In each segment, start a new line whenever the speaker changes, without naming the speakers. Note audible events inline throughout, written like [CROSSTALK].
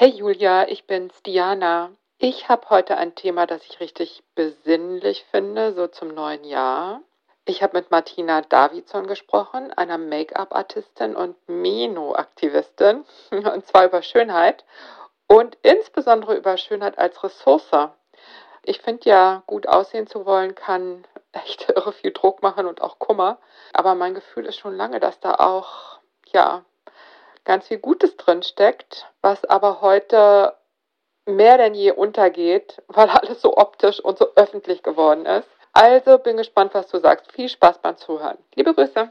Hey Julia, ich bin's, Diana. Ich habe heute ein Thema, das ich richtig besinnlich finde, so zum neuen Jahr. Ich habe mit Martina Davidson gesprochen, einer Make-up-Artistin und Meno-Aktivistin, [LAUGHS] und zwar über Schönheit und insbesondere über Schönheit als Ressource. Ich finde ja, gut aussehen zu wollen, kann [LAUGHS] echt irre viel Druck machen und auch Kummer. Aber mein Gefühl ist schon lange, dass da auch, ja, ganz viel Gutes drin steckt, was aber heute mehr denn je untergeht, [LAUGHS] weil alles so optisch und so öffentlich geworden ist. Also bin gespannt, was du sagst. Viel Spaß beim Zuhören. Liebe Grüße.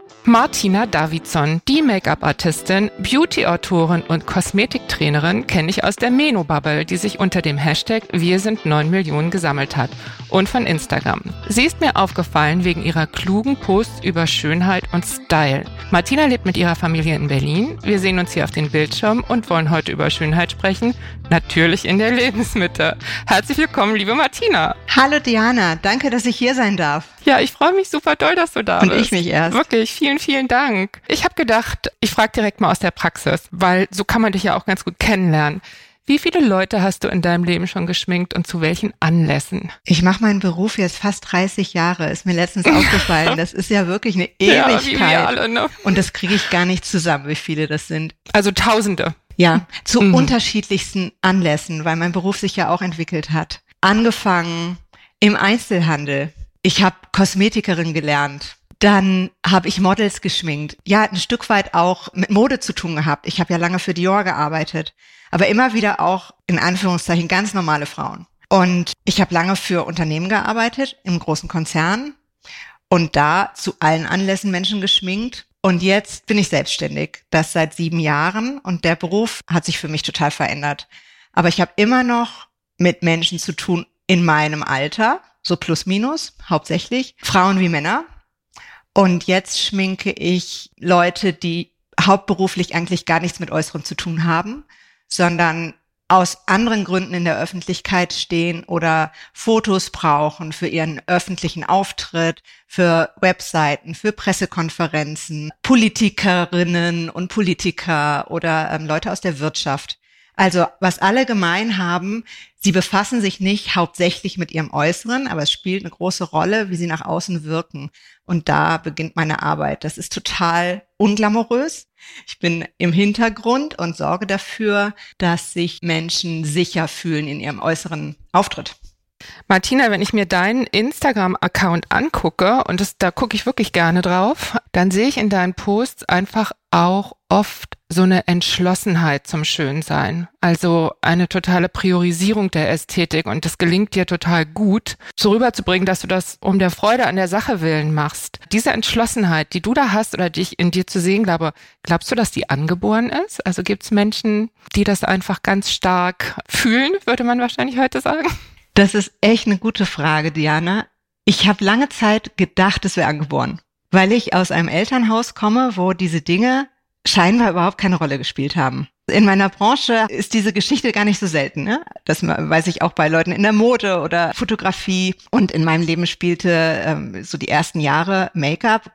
Martina Davidson, die Make-up-Artistin, Beauty-Autorin und Kosmetiktrainerin, kenne ich aus der Meno-Bubble, die sich unter dem Hashtag Wir sind 9 Millionen gesammelt hat und von Instagram. Sie ist mir aufgefallen wegen ihrer klugen Posts über Schönheit und Style. Martina lebt mit ihrer Familie in Berlin. Wir sehen uns hier auf den Bildschirm und wollen heute über Schönheit sprechen. Natürlich in der Lebensmitte. Herzlich willkommen, liebe Martina.
Hallo Diana, danke, dass ich hier sein darf.
Ja, ich freue mich super doll, dass du da
Und
bist.
ich mich erst.
Wirklich, vielen, vielen Dank. Ich habe gedacht, ich frage direkt mal aus der Praxis, weil so kann man dich ja auch ganz gut kennenlernen. Wie viele Leute hast du in deinem Leben schon geschminkt und zu welchen Anlässen?
Ich mache meinen Beruf jetzt fast 30 Jahre, ist mir letztens [LAUGHS] aufgefallen. Das ist ja wirklich eine
Ja, wie
Ewigkeit.
wir alle, ne?
Und das kriege ich gar nicht zusammen, wie viele das sind.
Also Tausende.
Ja, zu
Mhm.
unterschiedlichsten Anlässen, weil mein Beruf sich ja auch entwickelt hat. Angefangen im Einzelhandel. Ich habe Kosmetikerin gelernt. Dann habe ich Models geschminkt. Ja, ein Stück weit auch mit Mode zu tun gehabt. Ich habe ja lange für Dior gearbeitet, aber immer wieder auch in Anführungszeichen ganz normale Frauen. Und ich habe lange für Unternehmen gearbeitet, im großen Konzern und da zu allen Anlässen Menschen geschminkt. Und jetzt bin ich selbstständig, das seit sieben Jahren und der Beruf hat sich für mich total verändert. Aber ich habe immer noch mit Menschen zu tun in meinem Alter, so plus minus, hauptsächlich Frauen wie Männer. Und jetzt schminke ich Leute, die hauptberuflich eigentlich gar nichts mit Äußeren zu tun haben, sondern aus anderen Gründen in der Öffentlichkeit stehen oder Fotos brauchen für ihren öffentlichen Auftritt, für Webseiten, für Pressekonferenzen, Politikerinnen und Politiker oder ähm, Leute aus der Wirtschaft. Also was alle gemein haben, sie befassen sich nicht hauptsächlich mit ihrem Äußeren, aber es spielt eine große Rolle, wie sie nach außen wirken. Und da beginnt meine Arbeit. Das ist total unglamourös. Ich bin im Hintergrund und sorge dafür, dass sich Menschen sicher fühlen in ihrem äußeren Auftritt.
Martina, wenn ich mir deinen Instagram-Account angucke, und das, da gucke ich wirklich gerne drauf, dann sehe ich in deinen Posts einfach auch oft so eine Entschlossenheit zum Schönsein. Also eine totale Priorisierung der Ästhetik und das gelingt dir total gut, so rüberzubringen, dass du das um der Freude an der Sache willen machst. Diese Entschlossenheit, die du da hast oder die ich in dir zu sehen glaube, glaubst du, dass die angeboren ist? Also gibt es Menschen, die das einfach ganz stark fühlen, würde man wahrscheinlich heute sagen?
Das ist echt eine gute Frage, Diana. Ich habe lange Zeit gedacht, es wäre angeboren, weil ich aus einem Elternhaus komme, wo diese Dinge scheinbar überhaupt keine Rolle gespielt haben. In meiner Branche ist diese Geschichte gar nicht so selten. Ne? Das weiß ich auch bei Leuten in der Mode oder Fotografie. Und in meinem Leben spielte ähm, so die ersten Jahre Make-up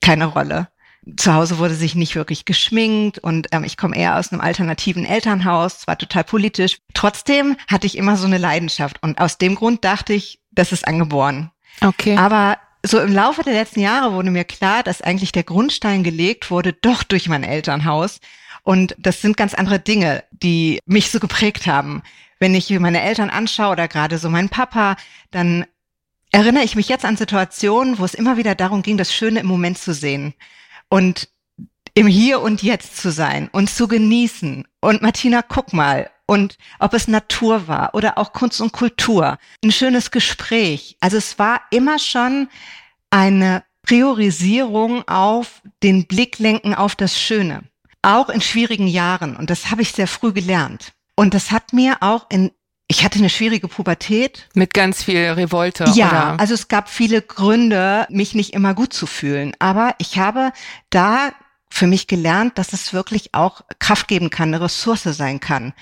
keine Rolle. Zu Hause wurde sich nicht wirklich geschminkt und ähm, ich komme eher aus einem alternativen Elternhaus, zwar total politisch. Trotzdem hatte ich immer so eine Leidenschaft und aus dem Grund dachte ich, das ist angeboren.
Okay.
Aber so im Laufe der letzten Jahre wurde mir klar, dass eigentlich der Grundstein gelegt wurde, doch durch mein Elternhaus. Und das sind ganz andere Dinge, die mich so geprägt haben. Wenn ich meine Eltern anschaue oder gerade so meinen Papa, dann erinnere ich mich jetzt an Situationen, wo es immer wieder darum ging, das Schöne im Moment zu sehen und im Hier und Jetzt zu sein und zu genießen. Und Martina, guck mal. Und ob es Natur war oder auch Kunst und Kultur, ein schönes Gespräch. Also es war immer schon eine Priorisierung auf den Blick lenken auf das Schöne. Auch in schwierigen Jahren. Und das habe ich sehr früh gelernt. Und das hat mir auch in ich hatte eine schwierige Pubertät.
Mit ganz viel Revolte.
Ja,
oder?
also es gab viele Gründe, mich nicht immer gut zu fühlen. Aber ich habe da für mich gelernt, dass es wirklich auch Kraft geben kann, eine Ressource sein kann.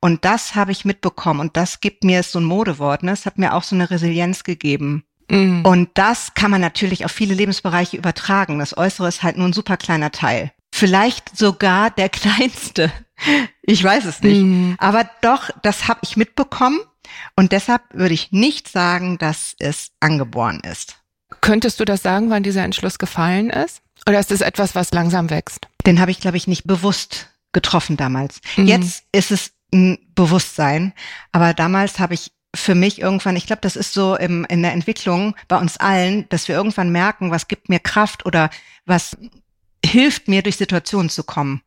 Und das habe ich mitbekommen und das gibt mir so ein Modewort, ne? Es hat mir auch so eine Resilienz gegeben.
Mhm.
Und das kann man natürlich auf viele Lebensbereiche übertragen. Das Äußere ist halt nur ein super kleiner Teil. Vielleicht sogar der [LAUGHS] kleinste. Ich weiß es nicht.
Mhm.
Aber doch, das habe ich mitbekommen. Und deshalb würde ich nicht sagen, dass es angeboren ist.
Könntest du das sagen, wann dieser Entschluss gefallen ist? Oder ist es etwas, was langsam wächst?
Den habe ich, glaube ich, nicht bewusst getroffen damals.
Mhm.
Jetzt ist es ein Bewusstsein. Aber damals habe ich für mich irgendwann, ich glaube, das ist so im, in der Entwicklung bei uns allen, dass wir irgendwann merken, was gibt mir Kraft oder was hilft mir, durch Situationen zu kommen.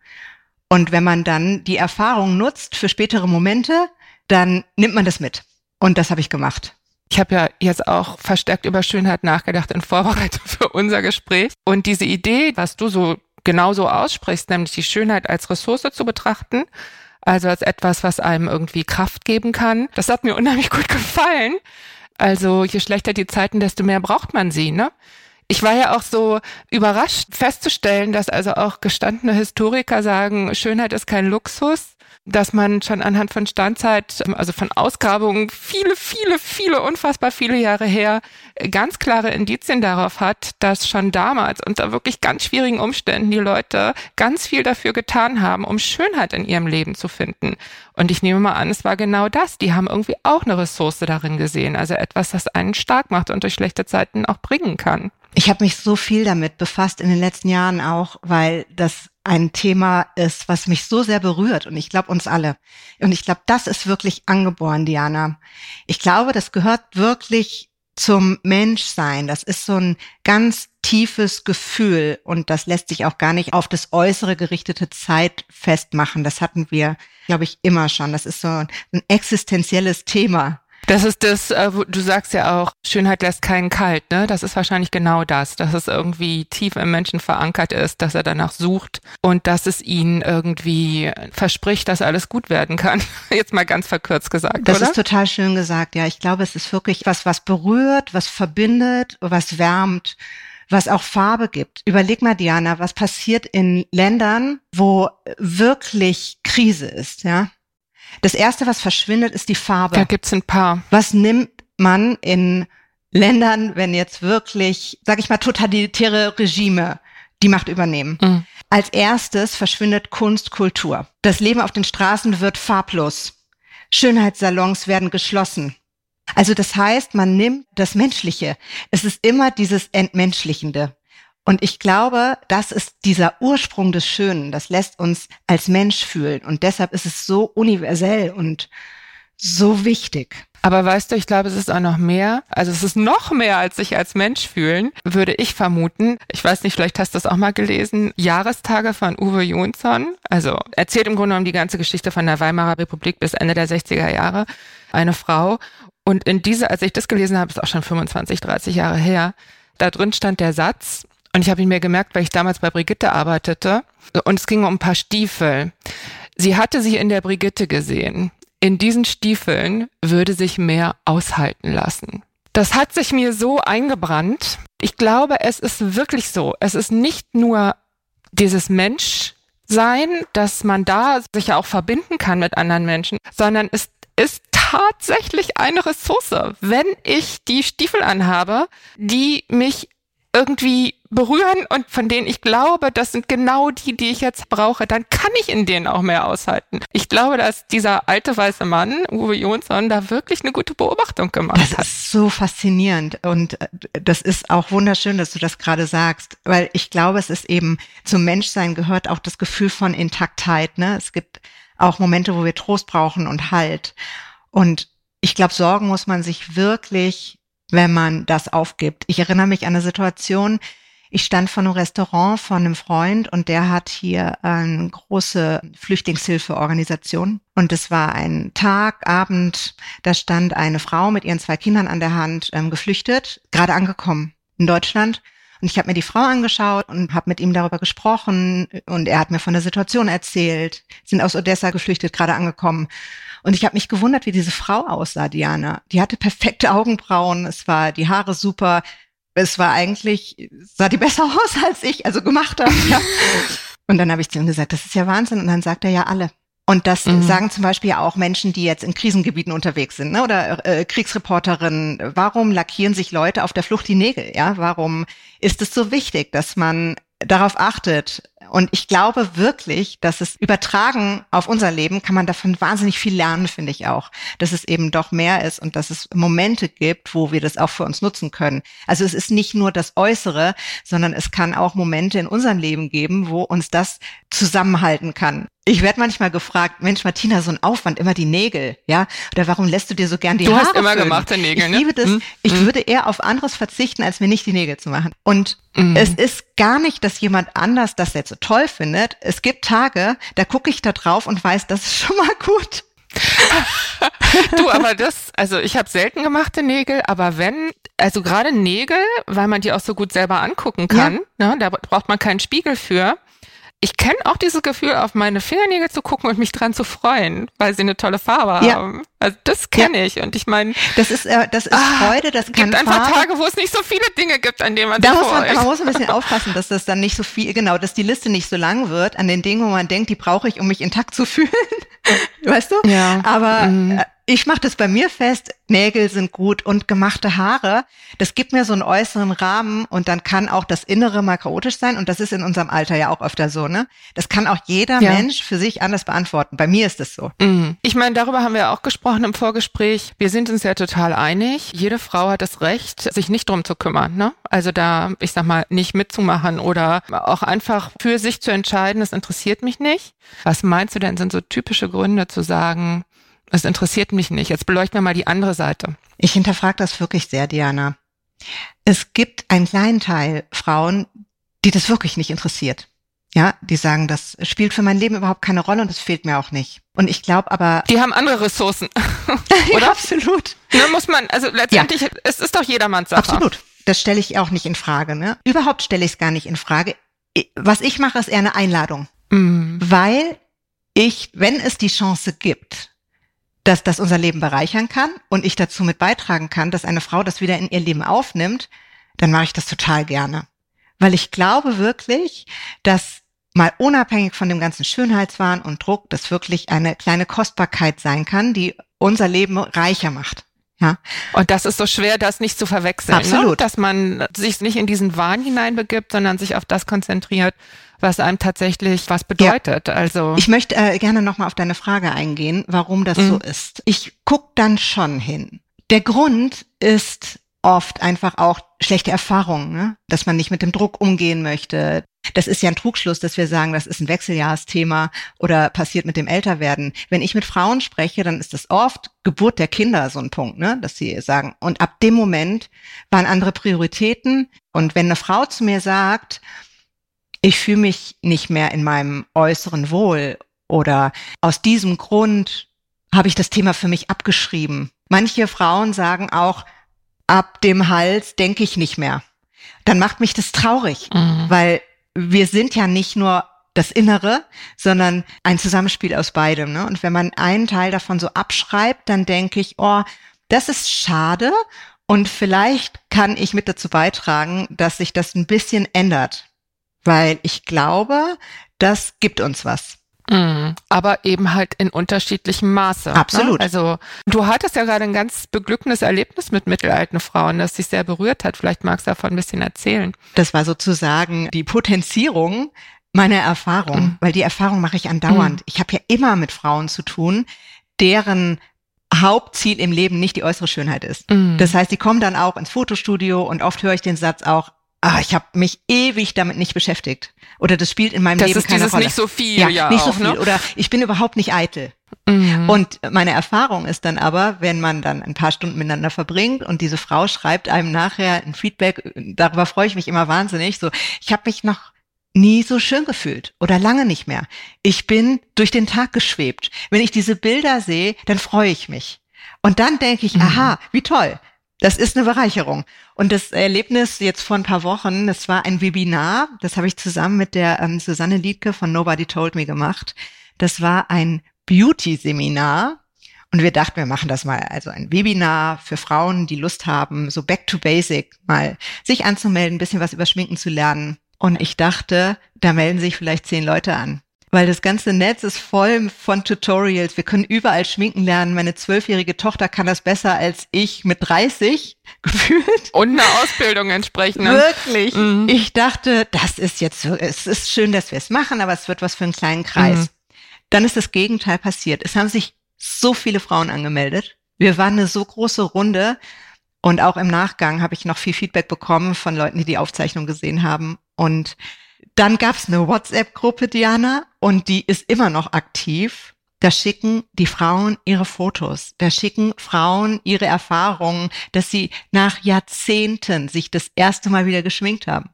Und wenn man dann die Erfahrung nutzt für spätere Momente, dann nimmt man das mit. Und das habe ich gemacht.
Ich habe ja jetzt auch verstärkt über Schönheit nachgedacht in Vorbereitung [LAUGHS] für unser Gespräch. Und diese Idee, was du so genauso aussprichst, nämlich die Schönheit als Ressource zu betrachten, also als etwas, was einem irgendwie Kraft geben kann, das hat mir unheimlich gut [LAUGHS] gefallen. Also je schlechter die Zeiten, desto mehr braucht man sie, ne? Ich war ja auch so überrascht festzustellen, dass also auch gestandene Historiker sagen, Schönheit ist kein Luxus, dass man schon anhand von Standzeit, also von Ausgrabungen viele, viele, viele, unfassbar viele Jahre her ganz klare Indizien darauf hat, dass schon damals unter wirklich ganz schwierigen Umständen die Leute ganz viel dafür getan haben, um Schönheit in ihrem Leben zu finden. Und ich nehme mal an, es war genau das. Die haben irgendwie auch eine Ressource darin gesehen, also etwas, das einen stark macht und durch schlechte Zeiten auch bringen kann.
Ich habe mich so viel damit befasst in den letzten Jahren auch, weil das ein Thema ist, was mich so sehr berührt und ich glaube uns alle. Und ich glaube, das ist wirklich angeboren, Diana. Ich glaube, das gehört wirklich zum Menschsein. Das ist so ein ganz tiefes Gefühl und das lässt sich auch gar nicht auf das äußere gerichtete Zeit festmachen. Das hatten wir, glaube ich, immer schon. Das ist so ein existenzielles Thema.
Das ist das, äh, du sagst ja auch, Schönheit lässt keinen kalt, ne? Das ist wahrscheinlich genau das, dass es irgendwie tief im Menschen verankert ist, dass er danach sucht und dass es ihn irgendwie verspricht, dass alles gut werden kann. [LAUGHS] Jetzt mal ganz verkürzt gesagt,
Das
oder?
ist total schön gesagt, ja. Ich glaube, es ist wirklich was, was berührt, was verbindet, was wärmt, was auch Farbe gibt. Überleg mal, Diana, was passiert in Ländern, wo wirklich Krise ist, ja? Das erste, was verschwindet, ist die Farbe.
da gibt's ein paar.
Was nimmt man in Ländern, wenn jetzt wirklich, sag ich mal, totalitäre Regime die Macht übernehmen?
Mhm.
Als erstes verschwindet Kunst, Kultur. Das Leben auf den Straßen wird farblos. Schönheitssalons werden geschlossen. Also das heißt, man nimmt das Menschliche. Es ist immer dieses Entmenschlichende. Und ich glaube, das ist dieser Ursprung des Schönen. Das lässt uns als Mensch fühlen. Und deshalb ist es so universell und so wichtig.
Aber weißt du, ich glaube, es ist auch noch mehr. Also es ist noch mehr als sich als Mensch fühlen, würde ich vermuten. Ich weiß nicht, vielleicht hast du das auch mal gelesen. Jahrestage von Uwe Jonsson. Also erzählt im Grunde genommen die ganze Geschichte von der Weimarer Republik bis Ende der 60er Jahre. Eine Frau. Und in dieser, als ich das gelesen habe, ist auch schon 25, 30 Jahre her, da drin stand der Satz, und ich habe ihn mir gemerkt, weil ich damals bei Brigitte arbeitete. Und es ging um ein paar Stiefel. Sie hatte sich in der Brigitte gesehen. In diesen Stiefeln würde sich mehr aushalten lassen. Das hat sich mir so eingebrannt. Ich glaube, es ist wirklich so. Es ist nicht nur dieses Menschsein, dass man da sich ja auch verbinden kann mit anderen Menschen, sondern es ist tatsächlich eine Ressource. Wenn ich die Stiefel anhabe, die mich irgendwie berühren und von denen ich glaube, das sind genau die, die ich jetzt brauche, dann kann ich in denen auch mehr aushalten. Ich glaube, dass dieser alte weiße Mann, Uwe Jonsson, da wirklich eine gute Beobachtung gemacht
Das
hat.
ist so faszinierend und äh, das ist auch wunderschön, dass du das gerade sagst, weil ich glaube, es ist eben zum Menschsein gehört auch das Gefühl von Intaktheit. Ne? Es gibt auch Momente, wo wir Trost brauchen und Halt. Und ich glaube, Sorgen muss man sich wirklich, wenn man das aufgibt. Ich erinnere mich an eine Situation, ich stand vor einem Restaurant von einem Freund und der hat hier eine große Flüchtlingshilfeorganisation. Und es war ein Tag, Abend, da stand eine Frau mit ihren zwei Kindern an der Hand, ähm, geflüchtet, gerade angekommen in Deutschland. Und ich habe mir die Frau angeschaut und habe mit ihm darüber gesprochen und er hat mir von der Situation erzählt. Sind aus Odessa geflüchtet, gerade angekommen. Und ich habe mich gewundert, wie diese Frau aussah, Diana. Die hatte perfekte Augenbrauen, es war die Haare super. Es war eigentlich, sah die besser [LAUGHS] aus als ich, also gemacht habe. Ja. Und dann habe ich zu ihm gesagt, das ist ja Wahnsinn. Und dann sagt er ja alle. Und das mhm. sagen zum Beispiel ja auch Menschen, die jetzt in Krisengebieten unterwegs sind, ne? oder äh, Kriegsreporterinnen. Warum lackieren sich Leute auf der Flucht die Nägel? Ja, warum ist es so wichtig, dass man darauf achtet. Und ich glaube wirklich, dass es übertragen auf unser Leben kann man davon wahnsinnig viel lernen, finde ich auch. Dass es eben doch mehr ist und dass es Momente gibt, wo wir das auch für uns nutzen können. Also es ist nicht nur das Äußere, sondern es kann auch Momente in unserem Leben geben, wo uns das zusammenhalten kann. Ich werde manchmal gefragt, Mensch, Martina, so ein Aufwand, immer die Nägel, ja? Oder warum lässt du dir so gern die
du
Haare?
Du hast immer
föhnen?
gemachte Nägel,
ich
ne?
liebe das.
Hm?
Ich
hm.
würde eher auf anderes verzichten, als mir nicht die Nägel zu machen. Und
Mhm.
es ist gar nicht, dass jemand anders das jetzt toll findet. Es gibt Tage, da gucke ich da drauf und weiß, das ist schon mal gut. [LAUGHS]
du, aber das, also ich habe selten gemachte Nägel, aber wenn, also gerade Nägel, weil man die auch so gut selber angucken kann, ne, da braucht man keinen Spiegel für. Ich kenne auch dieses Gefühl, auf meine Fingernägel zu gucken und mich dran zu freuen, weil sie eine tolle Farbe
Ja.
haben. Also das kenne ich. Und ich meine,
Das ist, äh, das ist
Ah,
Freude, das
es
kann
gibt einfach
Farbe.
Tage, wo es nicht so viele Dinge gibt, an denen man
Da muss man, man muss ein bisschen aufpassen, dass das dann nicht so viel, genau, dass die Liste nicht so lang wird an den Dingen, wo man denkt, die brauche ich, um mich intakt zu [LAUGHS] fühlen. weißt du?
Ja.
Aber
Mhm.
Ich mache das bei mir fest, Nägel sind gut und gemachte Haare, das gibt mir so einen äußeren Rahmen und dann kann auch das Innere mal chaotisch sein und das ist in unserem Alter ja auch öfter so, ne? Das kann auch jeder
Ja.
Mensch für sich anders beantworten. Bei mir ist es so.
Mhm. Ich meine, darüber haben wir auch gesprochen im Vorgespräch. Wir sind uns ja total einig. Jede Frau hat das Recht, sich nicht drum zu kümmern. Ne? Also da, ich sag mal, nicht mitzumachen oder auch einfach für sich zu entscheiden, das interessiert mich nicht. Was meinst du denn, sind so typische Gründe zu sagen, es interessiert mich nicht? Jetzt beleuchten wir mal die andere Seite.
Ich hinterfrage das wirklich sehr, Diana. Es gibt einen kleinen Teil Frauen, die das wirklich nicht interessiert. Ja, die sagen, das spielt für mein Leben überhaupt keine Rolle und es fehlt mir auch nicht. Und ich glaube aber,
Die haben andere Ressourcen. [LAUGHS]
ja,
oder?
absolut,
ne, muss man, also letztendlich, es ist doch jedermanns Sache.
absolut. Das stelle ich auch nicht in Frage. Ne? Überhaupt stelle ich es gar nicht in Frage. Was ich mache, ist eher eine Einladung,
Mhm.
weil ich, wenn es die Chance gibt, dass das unser Leben bereichern kann und ich dazu mit beitragen kann, dass eine Frau das wieder in ihr Leben aufnimmt, dann mache ich das total gerne. Weil ich glaube wirklich, dass mal unabhängig von dem ganzen Schönheitswahn und Druck, das wirklich eine kleine Kostbarkeit sein kann, die unser Leben reicher macht. Ja,
Und das ist so schwer, das nicht zu verwechseln. Ne?
Absolut.
Dass man sich nicht in diesen Wahn hineinbegibt, sondern sich auf das konzentriert, was einem tatsächlich was bedeutet. Also
ich möchte äh, gerne nochmal auf deine Frage eingehen, warum das
Mhm.
so ist. Ich guck dann schon hin. Der Grund ist oft einfach auch schlechte Erfahrungen, ne? dass man nicht mit dem Druck umgehen möchte. Das ist ja ein Trugschluss, dass wir sagen, das ist ein Wechseljahrsthema oder passiert mit dem Älterwerden. Wenn ich mit Frauen spreche, dann ist das oft Geburt der Kinder so ein Punkt, ne? dass sie sagen, und ab dem Moment waren andere Prioritäten. Und wenn eine Frau zu mir sagt, ich fühle mich nicht mehr in meinem äußeren Wohl oder aus diesem Grund habe ich das Thema für mich abgeschrieben. Manche Frauen sagen auch, ab dem Hals denke ich nicht mehr. Dann macht mich das traurig,
Mhm.
weil wir sind ja nicht nur das Innere, sondern ein Zusammenspiel aus beidem. Ne? Und wenn man einen Teil davon so abschreibt, dann denke ich, oh, das ist schade und vielleicht kann ich mit dazu beitragen, dass sich das ein bisschen ändert. Weil ich glaube, das gibt uns was.
Mhm. Aber eben halt in unterschiedlichem Maße.
Absolut.
Ne? Also du hattest ja gerade ein ganz beglückendes Erlebnis mit mittelalten Frauen, das dich sehr berührt hat. Vielleicht magst du davon ein bisschen erzählen.
Das war sozusagen die Potenzierung meiner Erfahrung,
Mhm.
weil die Erfahrung mache ich andauernd. Ich habe ja immer mit Frauen zu tun, deren Hauptziel im Leben nicht die äußere Schönheit ist.
Mhm.
Das heißt, die kommen dann auch ins Fotostudio und oft höre ich den Satz auch, ah, ich habe mich ewig damit nicht beschäftigt. Oder das spielt in meinem
das
Leben
ist
keine
dieses
Rolle.
nicht so viel,
ja,
ja,
nicht
auch,
so viel.
Ne?
Oder ich bin überhaupt nicht eitel.
Mhm.
Und meine Erfahrung ist dann aber, wenn man dann ein paar Stunden miteinander verbringt und diese Frau schreibt einem nachher ein Feedback, darüber freue ich mich immer wahnsinnig, so, ich habe mich noch nie so schön gefühlt oder lange nicht mehr. Ich bin durch den Tag geschwebt. Wenn ich diese Bilder sehe, dann freue ich mich. Und dann denke ich,
Mhm.
aha, wie toll. Das ist eine Bereicherung. Und das Erlebnis jetzt vor ein paar Wochen, das war ein Webinar, das habe ich zusammen mit der ähm, Susanne Liedke von Nobody Told Me gemacht. Das war ein Beauty-Seminar. Und wir dachten, wir machen das mal, also ein Webinar für Frauen, die Lust haben, so back to basic, mal sich anzumelden, ein bisschen was über Schminken zu lernen. Und ich dachte, da melden sich vielleicht zehn Leute an weil das ganze Netz ist voll von Tutorials. Wir können überall schminken lernen. Meine zwölfjährige Tochter kann das besser als ich mit 30 [LAUGHS] gefühlt.
Und eine Ausbildung entsprechend.
Wirklich. Mhm. Ich dachte, das ist jetzt, so, es ist schön, dass wir es machen, aber es wird was für einen kleinen Kreis. Mhm. Dann ist das Gegenteil passiert. Es haben sich so viele Frauen angemeldet. Wir waren eine so große Runde. Und auch im Nachgang habe ich noch viel Feedback bekommen von Leuten, die die Aufzeichnung gesehen haben. Und dann gab's eine WhatsApp-Gruppe, Diana, und die ist immer noch aktiv. Da schicken die Frauen ihre Fotos. Da schicken Frauen ihre Erfahrungen, dass sie nach Jahrzehnten sich das erste Mal wieder geschminkt haben.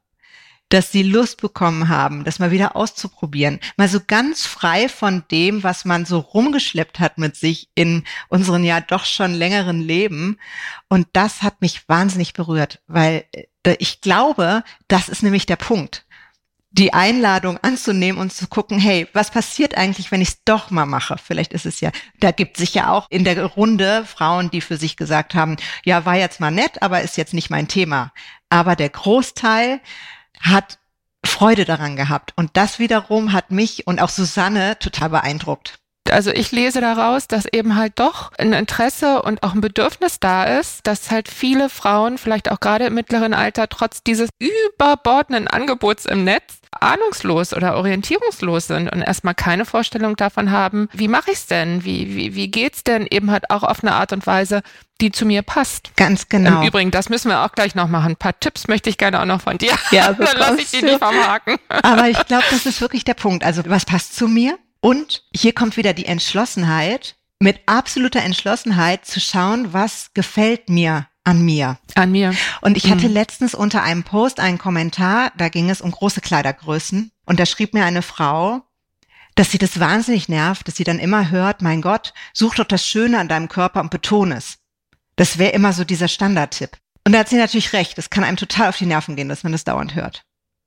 Dass sie Lust bekommen haben, das mal wieder auszuprobieren. Mal so ganz frei von dem, was man so rumgeschleppt hat mit sich in unseren ja doch schon längeren Leben. Und das hat mich wahnsinnig berührt, weil äh, ich glaube, das ist nämlich der Punkt die Einladung anzunehmen und zu gucken, hey, was passiert eigentlich, wenn ich es doch mal mache? Vielleicht ist es ja, da gibt sich ja auch in der Runde Frauen, die für sich gesagt haben, ja, war jetzt mal nett, aber ist jetzt nicht mein Thema. Aber der Großteil hat Freude daran gehabt. Und das wiederum hat mich und auch Susanne total beeindruckt.
Also ich lese daraus, dass eben halt doch ein Interesse und auch ein Bedürfnis da ist, dass halt viele Frauen, vielleicht auch gerade im mittleren Alter, trotz dieses überbordenden Angebots im Netz, ahnungslos oder orientierungslos sind und erstmal keine Vorstellung davon haben, wie mache ich es denn? Wie, wie, wie geht's denn eben halt auch auf eine Art und Weise, die zu mir passt.
Ganz genau.
Im Übrigen, das müssen wir auch gleich noch machen. Ein paar Tipps möchte ich gerne auch noch von dir.
Ja, [LAUGHS] dann lasse ich die nicht vom Haken. Aber ich glaube, das ist wirklich der Punkt. Also was passt zu mir? Und hier kommt wieder die Entschlossenheit, mit absoluter Entschlossenheit zu schauen, was gefällt mir an mir.
An mir.
Und ich hatte mhm. letztens unter einem Post einen Kommentar, da ging es um große Kleidergrößen. Und da schrieb mir eine Frau, dass sie das wahnsinnig nervt, dass sie dann immer hört, mein Gott, such doch das Schöne an deinem Körper und betone es. Das wäre immer so dieser Standardtipp. Und da hat sie natürlich recht, es kann einem total auf die Nerven gehen, dass man das dauernd hört.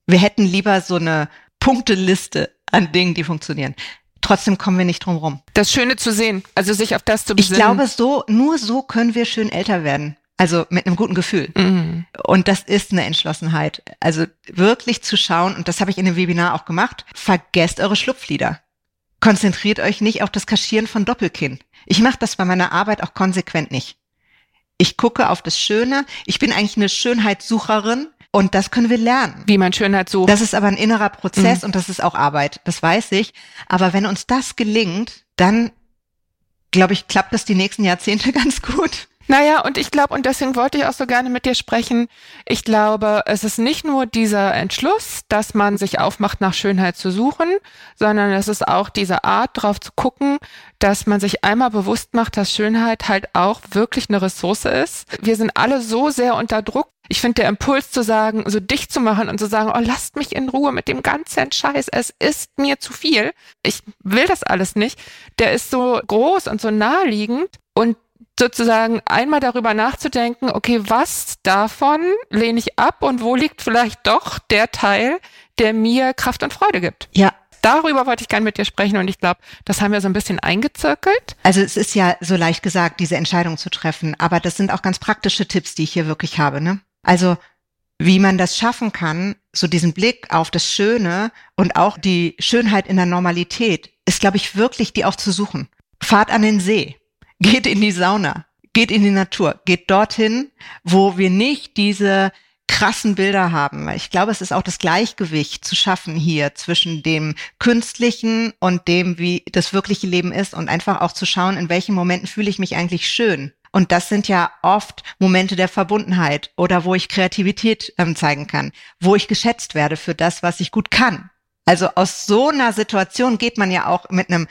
Wir hätten lieber so eine Punkteliste an Dingen, die funktionieren trotzdem kommen wir nicht drum rum.
Das Schöne zu sehen, also sich auf das zu besinnen.
Ich glaube, so, nur so können wir schön älter werden. Also mit einem guten Gefühl. Mhm. Und das ist eine Entschlossenheit. Also wirklich zu schauen, und das habe ich in dem Webinar auch gemacht, vergesst eure Schlupflieder. Konzentriert euch nicht auf das Kaschieren von Doppelkinn. Ich mache das bei meiner Arbeit auch konsequent nicht. Ich gucke auf das Schöne. Ich bin eigentlich eine Schönheitssucherin. Und das können wir lernen.
Wie man Schönheit sucht.
Das ist aber ein innerer Prozess mhm. und das ist auch Arbeit. Das weiß ich. Aber wenn uns das gelingt, dann, glaube ich, klappt das die nächsten Jahrzehnte [LAUGHS] ganz gut.
Naja, und ich glaube, und deswegen wollte ich auch so gerne mit dir sprechen, ich glaube, es ist nicht nur dieser Entschluss, dass man sich aufmacht, nach Schönheit zu suchen, sondern es ist auch diese Art, darauf zu gucken, dass man sich einmal bewusst macht, dass Schönheit halt auch wirklich eine Ressource ist. Wir sind alle so sehr unter Druck. Ich finde der Impuls zu sagen, so dicht zu machen und zu sagen, oh, lasst mich in Ruhe mit dem ganzen Scheiß, es ist mir zu viel. Ich will das alles nicht. Der ist so groß und so naheliegend. Und sozusagen einmal darüber nachzudenken, okay, was davon lehne ich ab und wo liegt vielleicht doch der Teil, der mir Kraft und Freude gibt.
Ja.
Darüber wollte ich gerne mit dir sprechen und ich glaube, das haben wir so ein bisschen eingezirkelt.
Also es ist ja so leicht gesagt, diese Entscheidung zu treffen, aber das sind auch ganz praktische Tipps, die ich hier wirklich habe. Ne? Also wie man das schaffen kann, so diesen Blick auf das Schöne und auch die Schönheit in der Normalität, ist, glaube ich, wirklich die auch zu suchen. Fahrt an den See. [LAUGHS] Geht in die Sauna, geht in die Natur, geht dorthin, wo wir nicht diese krassen Bilder haben. Ich glaube, es ist auch das Gleichgewicht zu schaffen hier zwischen dem Künstlichen und dem, wie das wirkliche Leben ist und einfach auch zu schauen, in welchen Momenten fühle ich mich eigentlich schön. Und das sind ja oft Momente der Verbundenheit oder wo ich Kreativität ähm, zeigen kann, wo ich geschätzt werde für das, was ich gut kann. Also aus so einer Situation geht man ja auch mit einem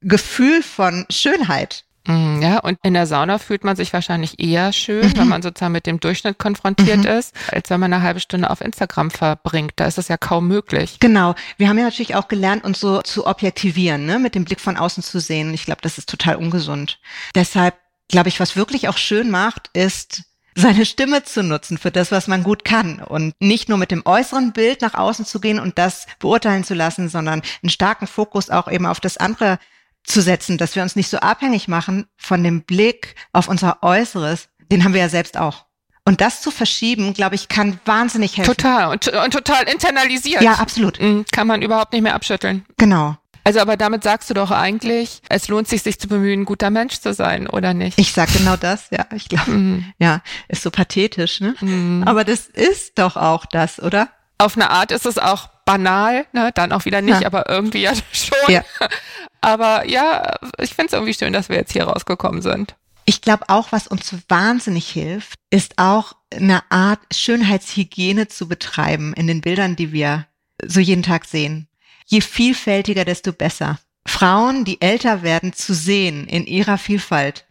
Gefühl von Schönheit
Mm, ja, und in der Sauna fühlt man sich wahrscheinlich eher schön, mhm. wenn man sozusagen mit dem Durchschnitt konfrontiert mhm. ist, als wenn man eine halbe Stunde auf Instagram verbringt. Da ist es ja kaum möglich.
Genau. Wir haben ja natürlich auch gelernt, uns so zu objektivieren, ne? mit dem Blick von außen zu sehen. Ich glaube, das ist total ungesund. Deshalb glaube ich, was wirklich auch schön macht, ist seine Stimme zu nutzen für das, was man gut kann und nicht nur mit dem äußeren Bild nach außen zu gehen und das beurteilen zu lassen, sondern einen starken Fokus auch eben auf das andere zu setzen, dass wir uns nicht so abhängig machen von dem Blick auf unser Äußeres. Den haben wir ja selbst auch. Und das zu verschieben, glaube ich, kann wahnsinnig helfen.
Total. Und, und total internalisiert.
Ja, absolut.
Mhm, Kann man überhaupt nicht mehr abschütteln.
Genau.
Also, aber damit sagst du doch eigentlich, es lohnt sich, sich zu bemühen, ein guter Mensch zu sein, oder nicht?
Ich sag genau das, ja. Ich glaube,
Mhm.
ja, ist so pathetisch, ne?
Mhm.
Aber das ist doch auch das, oder?
Auf eine Art ist es auch banal, ne? dann auch wieder nicht,
Ja.
aber irgendwie ja [LAUGHS] schon.
Ja.
Aber ja, ich finde es irgendwie schön, dass wir jetzt hier rausgekommen sind.
Ich glaube auch, was uns wahnsinnig hilft, ist auch eine Art Schönheitshygiene zu betreiben in den Bildern, die wir so jeden Tag sehen. Je vielfältiger, desto besser. Frauen, die älter werden, zu sehen in ihrer Vielfalt.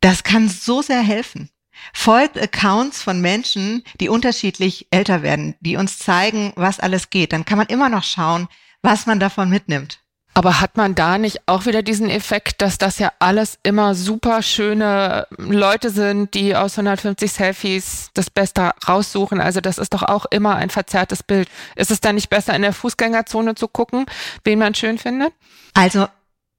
Das kann so sehr helfen. Folgt Accounts von Menschen, die unterschiedlich älter werden, die uns zeigen, was alles geht. Dann kann man immer noch schauen, was man davon mitnimmt.
Aber hat man da nicht auch wieder diesen Effekt, dass das ja alles immer super schöne Leute sind, die aus 150 Selfies das Beste raussuchen? Also das ist doch auch immer ein verzerrtes Bild. Ist es dann nicht besser, in der Fußgängerzone zu gucken, wen man schön findet?
Also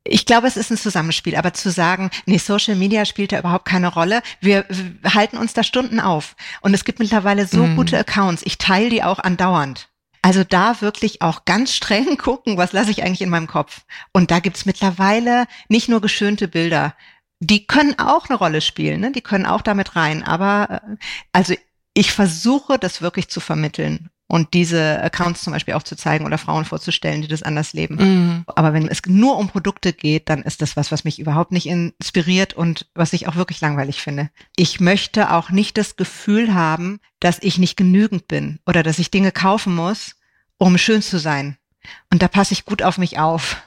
ich glaube, es ist ein Zusammenspiel, aber zu sagen, nee, Social Media spielt da überhaupt keine Rolle. Wir, wir halten uns da Stunden auf. Und es gibt mittlerweile so
Mhm.
gute Accounts. Ich teile die auch andauernd. Also da wirklich auch ganz streng [LAUGHS] gucken, was lasse ich eigentlich in meinem Kopf. Und da gibt's mittlerweile nicht nur geschönte Bilder. Die können auch eine Rolle spielen, ne? die können auch damit rein. Aber äh, also ich versuche, das wirklich zu vermitteln und diese Accounts zum Beispiel auch zu zeigen oder Frauen vorzustellen, die das anders leben.
Mhm.
Aber wenn es nur um Produkte geht, dann ist das was, was mich überhaupt nicht inspiriert und was ich auch wirklich langweilig finde. Ich möchte auch nicht das Gefühl haben, dass ich nicht genügend bin oder dass ich Dinge kaufen muss, um schön zu sein. Und da passe ich gut auf mich auf.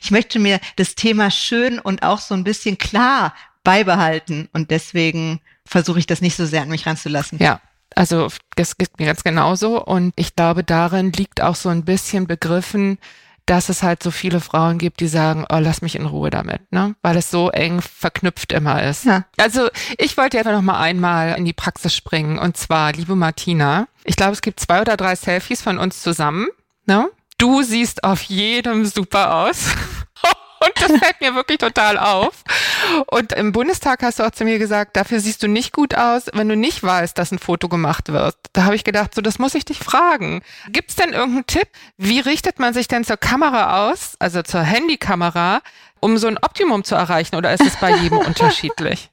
Ich möchte mir das Thema schön und auch so ein bisschen klar beibehalten und deswegen versuche ich das nicht so sehr an mich ranzulassen.
Ja, also das geht mir ganz genauso und ich glaube, darin liegt auch so ein bisschen begriffen, dass es halt so viele Frauen gibt, die sagen, oh, lass mich in Ruhe damit, ne? Weil es so eng verknüpft immer ist.
Ja.
Also ich wollte jetzt noch mal einmal in die Praxis springen und zwar, liebe Martina, ich glaube, es gibt zwei oder drei Selfies von uns zusammen, ne? Du siehst auf jedem super aus. [LAUGHS] Und das fällt mir wirklich total auf. Und im Bundestag hast du auch zu mir gesagt, dafür siehst du nicht gut aus, wenn du nicht weißt, dass ein Foto gemacht wird. Da habe ich gedacht, so das muss ich dich fragen. Gibt es denn irgendeinen Tipp? Wie richtet man sich denn zur Kamera aus, also zur Handykamera, um so ein Optimum zu erreichen? Oder ist es bei jedem [LAUGHS] unterschiedlich?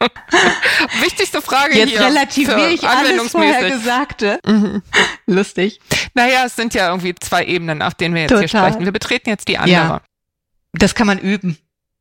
[LAUGHS] Wichtigste Frage
Jetzt
hier.
relativiere ich alles vorher. Gesagte.
Mhm. [LAUGHS]
Lustig.
Naja, es sind ja irgendwie zwei Ebenen, auf denen wir jetzt hier
Total.
sprechen. Wir betreten jetzt die andere.
Das kann man üben.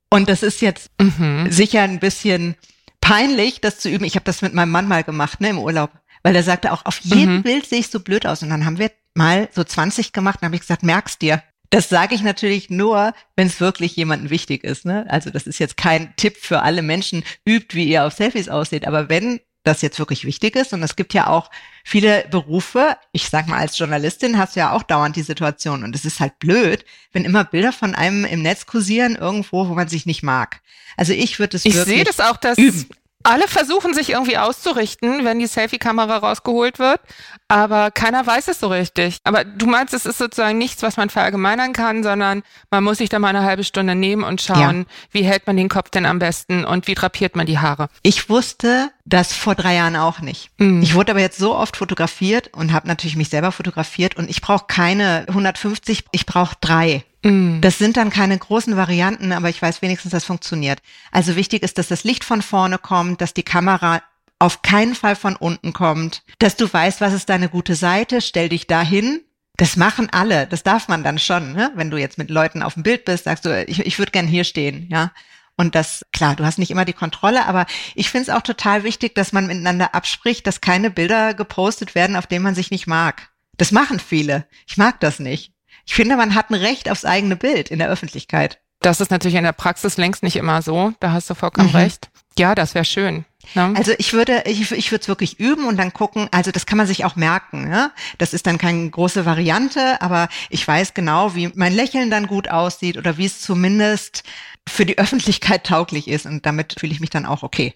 Und das ist jetzt
Mhm.
sicher ein bisschen peinlich, das zu üben. Ich habe das mit meinem Mann mal gemacht, ne, im Urlaub. Weil er sagte auch, auf jedem
Mhm.
Bild sehe ich so blöd aus. Und dann haben wir mal so 20 gemacht und habe ich gesagt, merkst dir. Das sage ich natürlich nur, wenn es wirklich jemandem wichtig ist. Ne? Also das ist jetzt kein Tipp für alle Menschen, übt, wie ihr auf Selfies aussieht. Aber wenn das jetzt wirklich wichtig ist, und es gibt ja auch viele Berufe, ich sag mal, als Journalistin hast du ja auch dauernd die Situation. Und es ist halt blöd, wenn immer Bilder von einem im Netz kursieren, irgendwo, wo man sich nicht mag. Also ich würde es
Ich
wirklich
sehe das auch, dass
üben.
Alle versuchen, sich irgendwie auszurichten, wenn die Selfie-Kamera rausgeholt wird, aber keiner weiß es so richtig. Aber du meinst, es ist sozusagen nichts, was man verallgemeinern kann, sondern man muss sich da mal eine halbe Stunde nehmen und schauen, wie hält man den Kopf denn am besten und wie drapiert man die Haare.
Ich wusste das vor drei Jahren auch nicht.
Mhm.
Ich wurde aber jetzt so oft fotografiert und habe natürlich mich selber fotografiert und ich brauche keine 150, ich brauche drei.
Mhm.
Das sind dann keine großen Varianten, aber ich weiß wenigstens, das funktioniert. Also wichtig ist, dass das Licht von vorne kommt, dass die Kamera auf keinen Fall von unten kommt, dass du weißt, was ist deine gute Seite, stell dich dahin. Das machen alle, das darf man dann schon, ne? wenn du jetzt mit Leuten auf dem Bild bist, sagst du, ich, ich würde gern hier stehen, ja. Und das, klar, du hast nicht immer die Kontrolle, aber ich finde es auch total wichtig, dass man miteinander abspricht, dass keine Bilder gepostet werden, auf denen man sich nicht mag. Das machen viele. Ich mag das nicht. Ich finde, man hat ein Recht aufs eigene Bild in der Öffentlichkeit.
Das ist natürlich in der Praxis längst nicht immer so. Da hast du vollkommen
Mhm.
recht. Ja, das wäre schön. Ne?
Also ich würde, ich, ich würde es wirklich üben und dann gucken, also das kann man sich auch merken. Ja? Das ist dann keine große Variante, aber ich weiß genau, wie mein Lächeln dann gut aussieht oder wie es zumindest für die Öffentlichkeit tauglich ist und damit fühle ich mich dann auch okay.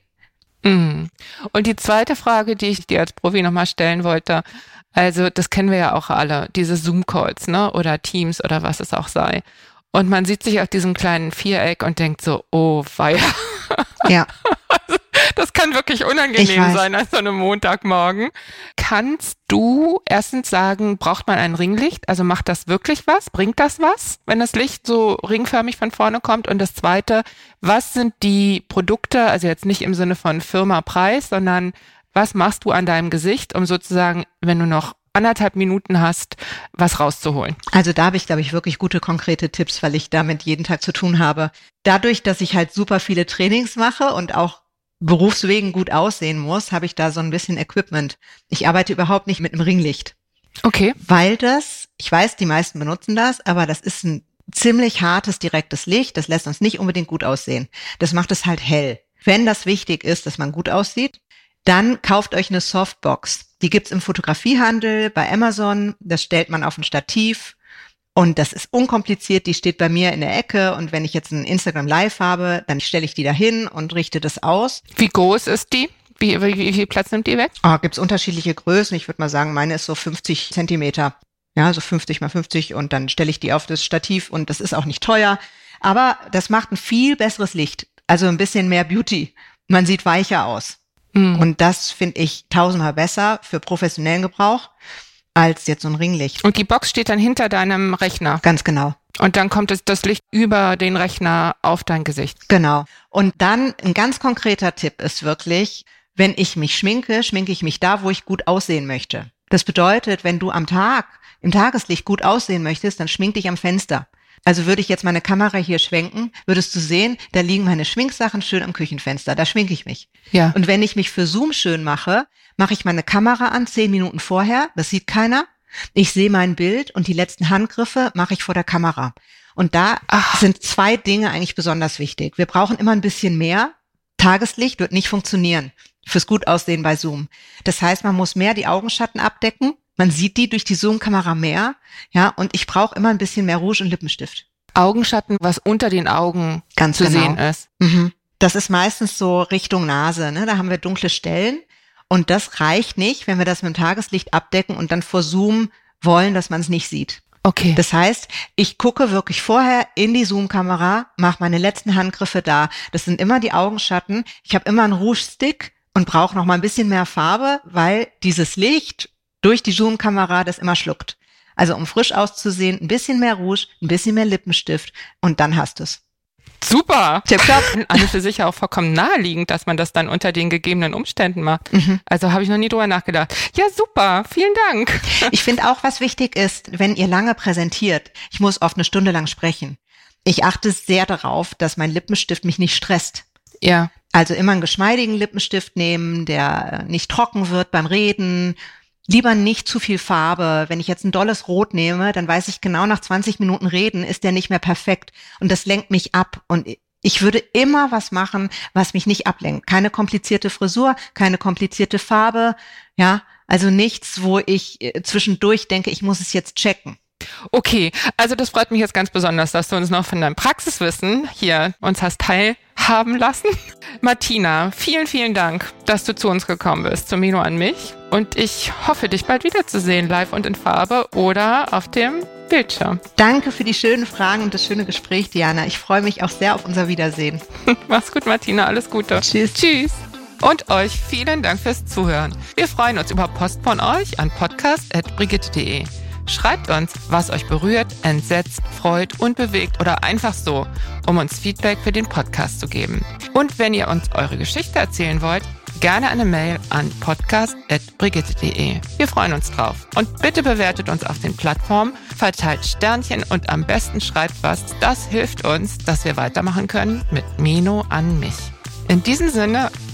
Mhm. Und die zweite Frage, die ich dir als Profi nochmal stellen wollte, also das kennen wir ja auch alle, diese Zoom-Calls, ne? Oder Teams oder was es auch sei. Und man sieht sich auf diesem kleinen Viereck und denkt so, oh weia. [LAUGHS]
Ja.
Das kann wirklich unangenehm sein an so einem Montagmorgen. Kannst du erstens sagen, braucht man ein Ringlicht? Also macht das wirklich was? Bringt das was, wenn das Licht so ringförmig von vorne kommt? Und das zweite, was sind die Produkte, also jetzt nicht im Sinne von Firma Preis, sondern was machst du an deinem Gesicht, um sozusagen, wenn du noch anderthalb Minuten hast, was rauszuholen.
Also da habe ich, glaube ich, wirklich gute konkrete Tipps, weil ich damit jeden Tag zu tun habe. Dadurch, dass ich halt super viele Trainings mache und auch berufswegen gut aussehen muss, habe ich da so ein bisschen Equipment. Ich arbeite überhaupt nicht mit einem Ringlicht.
Okay.
Weil das, ich weiß, die meisten benutzen das, aber das ist ein ziemlich hartes, direktes Licht. Das lässt uns nicht unbedingt gut aussehen. Das macht es halt hell. Wenn das wichtig ist, dass man gut aussieht, dann kauft euch eine Softbox. Die gibt's im Fotografiehandel, bei Amazon. Das stellt man auf ein Stativ. Und das ist unkompliziert, die steht bei mir in der Ecke und wenn ich jetzt ein Instagram Live habe, dann stelle ich die dahin und richte das aus.
Wie groß ist die? Wie, wie, wie viel Platz nimmt die weg?
Oh, gibt's unterschiedliche Größen. Ich würde mal sagen, meine ist so 50 Zentimeter. Ja, so 50 mal 50 und dann stelle ich die auf das Stativ und das ist auch nicht teuer. Aber das macht ein viel besseres Licht. Also ein bisschen mehr Beauty. Man sieht weicher aus. Mhm. Und das finde ich tausendmal besser für professionellen Gebrauch als jetzt so ein Ringlicht.
Und die Box steht dann hinter deinem Rechner.
Ganz genau.
Und dann kommt es, das Licht über den Rechner auf dein Gesicht.
Genau. Und dann ein ganz konkreter Tipp ist wirklich, wenn ich mich schminke, schminke ich mich da, wo ich gut aussehen möchte. Das bedeutet, wenn du am Tag im Tageslicht gut aussehen möchtest, dann schmink dich am Fenster. Also würde ich jetzt meine Kamera hier schwenken, würdest du sehen, da liegen meine Schminksachen schön am Küchenfenster. Da schminke ich mich.
Ja.
Und wenn ich mich für Zoom schön mache, mache ich meine Kamera an, zehn Minuten vorher. Das sieht keiner. Ich sehe mein Bild und die letzten Handgriffe mache ich vor der Kamera. Und da Ach. sind zwei Dinge eigentlich besonders wichtig. Wir brauchen immer ein bisschen mehr. Tageslicht wird nicht funktionieren fürs Gutaussehen bei Zoom. Das heißt, man muss mehr die Augenschatten abdecken man sieht die durch die Zoom-Kamera mehr, ja, und ich brauche immer ein bisschen mehr Rouge und Lippenstift.
Augenschatten, was unter den Augen
Ganz
zu
genau.
sehen ist.
Mhm. Das ist meistens so Richtung Nase, ne? Da haben wir dunkle Stellen. Und das reicht nicht, wenn wir das mit dem Tageslicht abdecken und dann vor Zoom wollen, dass man es nicht sieht.
Okay.
Das heißt, ich gucke wirklich vorher in die Zoom-Kamera, mache meine letzten Handgriffe da. Das sind immer die Augenschatten. Ich habe immer einen Rouge-Stick und brauche noch mal ein bisschen mehr Farbe, weil dieses Licht durch die Zoom-Kamera das immer schluckt. Also um frisch auszusehen, ein bisschen mehr Rouge, ein bisschen mehr Lippenstift und dann hast du es.
Super.
Tipptopp. [LAUGHS]
An für sich auch vollkommen naheliegend, dass man das dann unter den gegebenen Umständen macht. Mhm. Also habe ich noch nie drüber nachgedacht. Ja, super. Vielen Dank.
Ich finde auch, was wichtig ist, wenn ihr lange präsentiert, ich muss oft eine Stunde lang sprechen. Ich achte sehr darauf, dass mein Lippenstift mich nicht stresst.
Ja.
Also immer einen geschmeidigen Lippenstift nehmen, der nicht trocken wird beim Reden lieber nicht zu viel Farbe. Wenn ich jetzt ein dolles Rot nehme, dann weiß ich genau nach 20 Minuten Reden ist der nicht mehr perfekt und das lenkt mich ab und ich würde immer was machen, was mich nicht ablenkt. Keine komplizierte Frisur, keine komplizierte Farbe, ja, also nichts, wo ich äh, zwischendurch denke, ich muss es jetzt checken.
Okay, also das freut mich jetzt ganz besonders, dass du uns noch von deinem Praxiswissen hier uns hast teilhaben lassen. [LAUGHS] Martina, vielen, vielen Dank, dass du zu uns gekommen bist, zum Mino an mich. Und ich hoffe, dich bald wiederzusehen, live und in Farbe oder auf dem Bildschirm.
Danke für die schönen Fragen und das schöne Gespräch, Diana. Ich freue mich auch sehr auf unser Wiedersehen. [LAUGHS]
Mach's gut, Martina. Alles Gute.
Tschüss.
Tschüss. Und euch vielen Dank fürs Zuhören. Wir freuen uns über Post von euch an podcast.brigitte.de. Schreibt uns, was euch berührt, entsetzt, freut und bewegt oder einfach so, um uns Feedback für den Podcast zu geben. Und wenn ihr uns eure Geschichte erzählen wollt, gerne eine Mail an podcast.brigitte.de. Wir freuen uns drauf. Und bitte bewertet uns auf den Plattformen, verteilt Sternchen und am besten schreibt was. Das hilft uns, dass wir weitermachen können mit Mino an mich. In diesem Sinne,